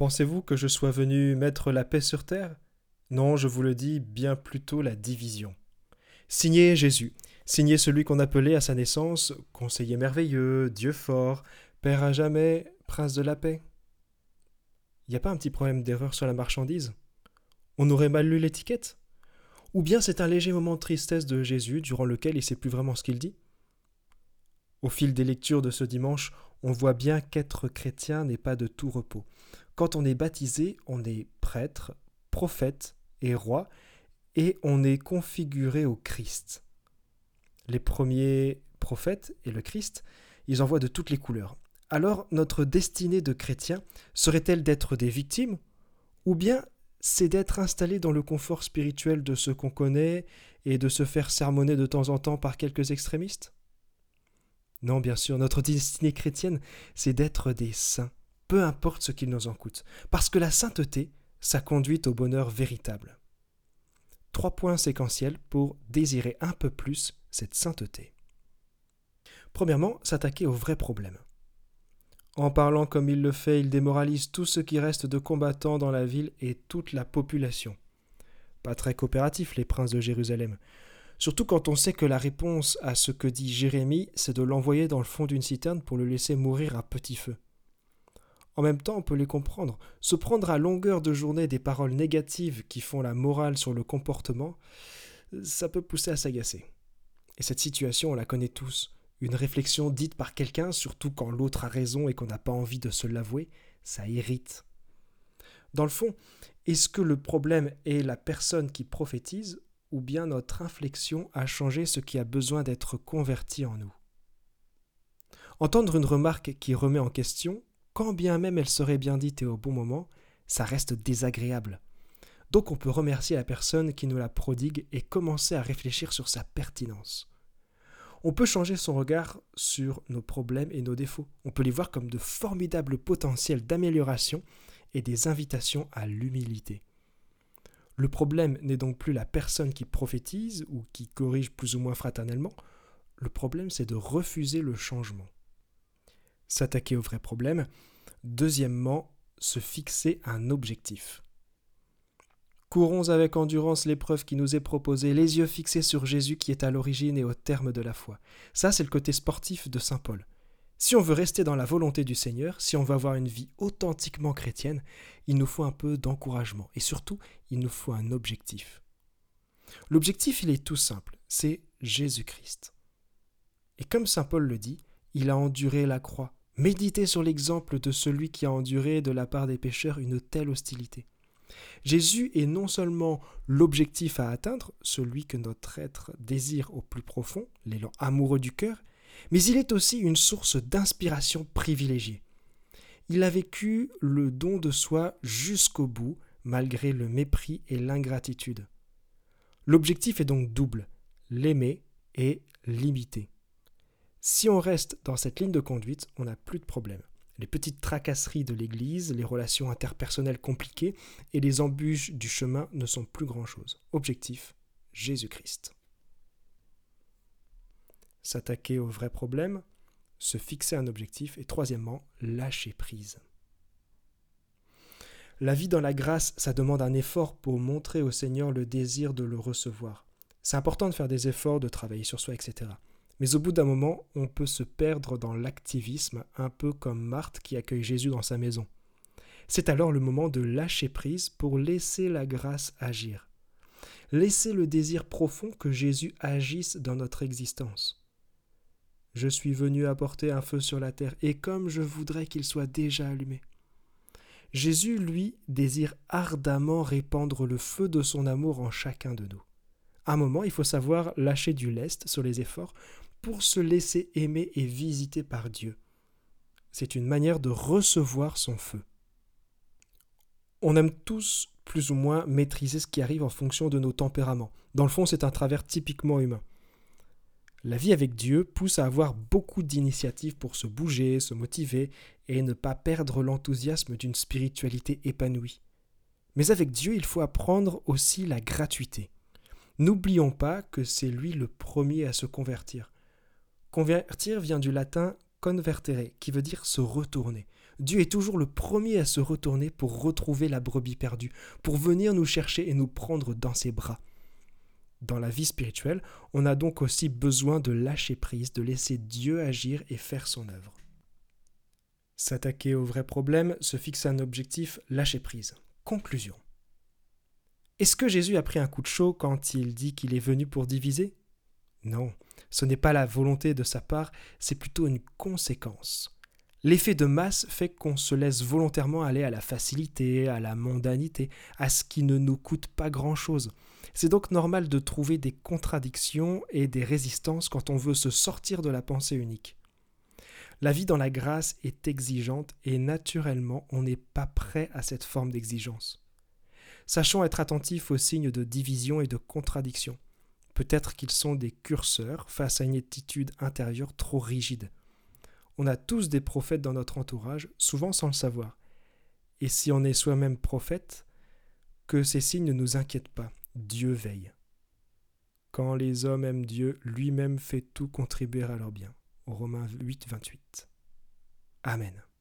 Pensez-vous que je sois venu mettre la paix sur terre? Non, je vous le dis, bien plutôt la division. Signez Jésus, signez celui qu'on appelait à sa naissance conseiller merveilleux, Dieu fort, Père à jamais, prince de la paix. Il n'y a pas un petit problème d'erreur sur la marchandise? On aurait mal lu l'étiquette? Ou bien c'est un léger moment de tristesse de Jésus durant lequel il ne sait plus vraiment ce qu'il dit? Au fil des lectures de ce dimanche, on voit bien qu'être chrétien n'est pas de tout repos. Quand on est baptisé, on est prêtre, prophète et roi, et on est configuré au Christ. Les premiers prophètes et le Christ, ils en voient de toutes les couleurs. Alors notre destinée de chrétien serait-elle d'être des victimes Ou bien c'est d'être installé dans le confort spirituel de ce qu'on connaît et de se faire sermonner de temps en temps par quelques extrémistes? Non, bien sûr, notre destinée chrétienne, c'est d'être des saints, peu importe ce qu'il nous en coûte, parce que la sainteté, ça conduit au bonheur véritable. Trois points séquentiels pour désirer un peu plus cette sainteté. Premièrement, s'attaquer au vrai problème. En parlant comme il le fait, il démoralise tout ce qui reste de combattants dans la ville et toute la population. Pas très coopératif, les princes de Jérusalem. Surtout quand on sait que la réponse à ce que dit Jérémie, c'est de l'envoyer dans le fond d'une citerne pour le laisser mourir à petit feu. En même temps, on peut les comprendre. Se prendre à longueur de journée des paroles négatives qui font la morale sur le comportement, ça peut pousser à s'agacer. Et cette situation, on la connaît tous. Une réflexion dite par quelqu'un, surtout quand l'autre a raison et qu'on n'a pas envie de se l'avouer, ça irrite. Dans le fond, est-ce que le problème est la personne qui prophétise ou bien notre inflexion a changé ce qui a besoin d'être converti en nous? Entendre une remarque qui remet en question, quand bien même elle serait bien dite et au bon moment, ça reste désagréable. Donc on peut remercier la personne qui nous la prodigue et commencer à réfléchir sur sa pertinence. On peut changer son regard sur nos problèmes et nos défauts. On peut les voir comme de formidables potentiels d'amélioration et des invitations à l'humilité. Le problème n'est donc plus la personne qui prophétise ou qui corrige plus ou moins fraternellement, le problème c'est de refuser le changement s'attaquer au vrai problème. Deuxièmement, se fixer un objectif. Courons avec endurance l'épreuve qui nous est proposée, les yeux fixés sur Jésus qui est à l'origine et au terme de la foi. Ça, c'est le côté sportif de Saint Paul. Si on veut rester dans la volonté du Seigneur, si on veut avoir une vie authentiquement chrétienne, il nous faut un peu d'encouragement et surtout, il nous faut un objectif. L'objectif, il est tout simple, c'est Jésus-Christ. Et comme Saint Paul le dit, il a enduré la croix, Méditez sur l'exemple de celui qui a enduré de la part des pécheurs une telle hostilité. Jésus est non seulement l'objectif à atteindre, celui que notre être désire au plus profond, l'élan amoureux du cœur, mais il est aussi une source d'inspiration privilégiée. Il a vécu le don de soi jusqu'au bout, malgré le mépris et l'ingratitude. L'objectif est donc double, l'aimer et l'imiter. Si on reste dans cette ligne de conduite, on n'a plus de problème. Les petites tracasseries de l'Église, les relations interpersonnelles compliquées et les embûches du chemin ne sont plus grand-chose. Objectif, Jésus-Christ. S'attaquer au vrai problème, se fixer un objectif et troisièmement, lâcher prise. La vie dans la grâce, ça demande un effort pour montrer au Seigneur le désir de le recevoir. C'est important de faire des efforts, de travailler sur soi, etc. Mais au bout d'un moment, on peut se perdre dans l'activisme, un peu comme Marthe qui accueille Jésus dans sa maison. C'est alors le moment de lâcher prise pour laisser la grâce agir. Laisser le désir profond que Jésus agisse dans notre existence. Je suis venu apporter un feu sur la terre, et comme je voudrais qu'il soit déjà allumé. Jésus, lui, désire ardemment répandre le feu de son amour en chacun de nous. À un moment, il faut savoir lâcher du lest sur les efforts pour se laisser aimer et visiter par Dieu. C'est une manière de recevoir son feu. On aime tous plus ou moins maîtriser ce qui arrive en fonction de nos tempéraments. Dans le fond, c'est un travers typiquement humain. La vie avec Dieu pousse à avoir beaucoup d'initiatives pour se bouger, se motiver et ne pas perdre l'enthousiasme d'une spiritualité épanouie. Mais avec Dieu, il faut apprendre aussi la gratuité. N'oublions pas que c'est lui le premier à se convertir. Convertir vient du latin convertere, qui veut dire se retourner. Dieu est toujours le premier à se retourner pour retrouver la brebis perdue, pour venir nous chercher et nous prendre dans ses bras. Dans la vie spirituelle, on a donc aussi besoin de lâcher prise, de laisser Dieu agir et faire son œuvre. S'attaquer au vrai problème, se fixer un objectif, lâcher prise. Conclusion. Est-ce que Jésus a pris un coup de chaud quand il dit qu'il est venu pour diviser? Non, ce n'est pas la volonté de sa part, c'est plutôt une conséquence. L'effet de masse fait qu'on se laisse volontairement aller à la facilité, à la mondanité, à ce qui ne nous coûte pas grand-chose. C'est donc normal de trouver des contradictions et des résistances quand on veut se sortir de la pensée unique. La vie dans la grâce est exigeante et naturellement on n'est pas prêt à cette forme d'exigence. Sachons être attentifs aux signes de division et de contradiction. Peut-être qu'ils sont des curseurs face à une attitude intérieure trop rigide. On a tous des prophètes dans notre entourage, souvent sans le savoir. Et si on est soi-même prophète, que ces signes ne nous inquiètent pas, Dieu veille. Quand les hommes aiment Dieu, lui-même fait tout contribuer à leur bien. Romains 8, 28. Amen.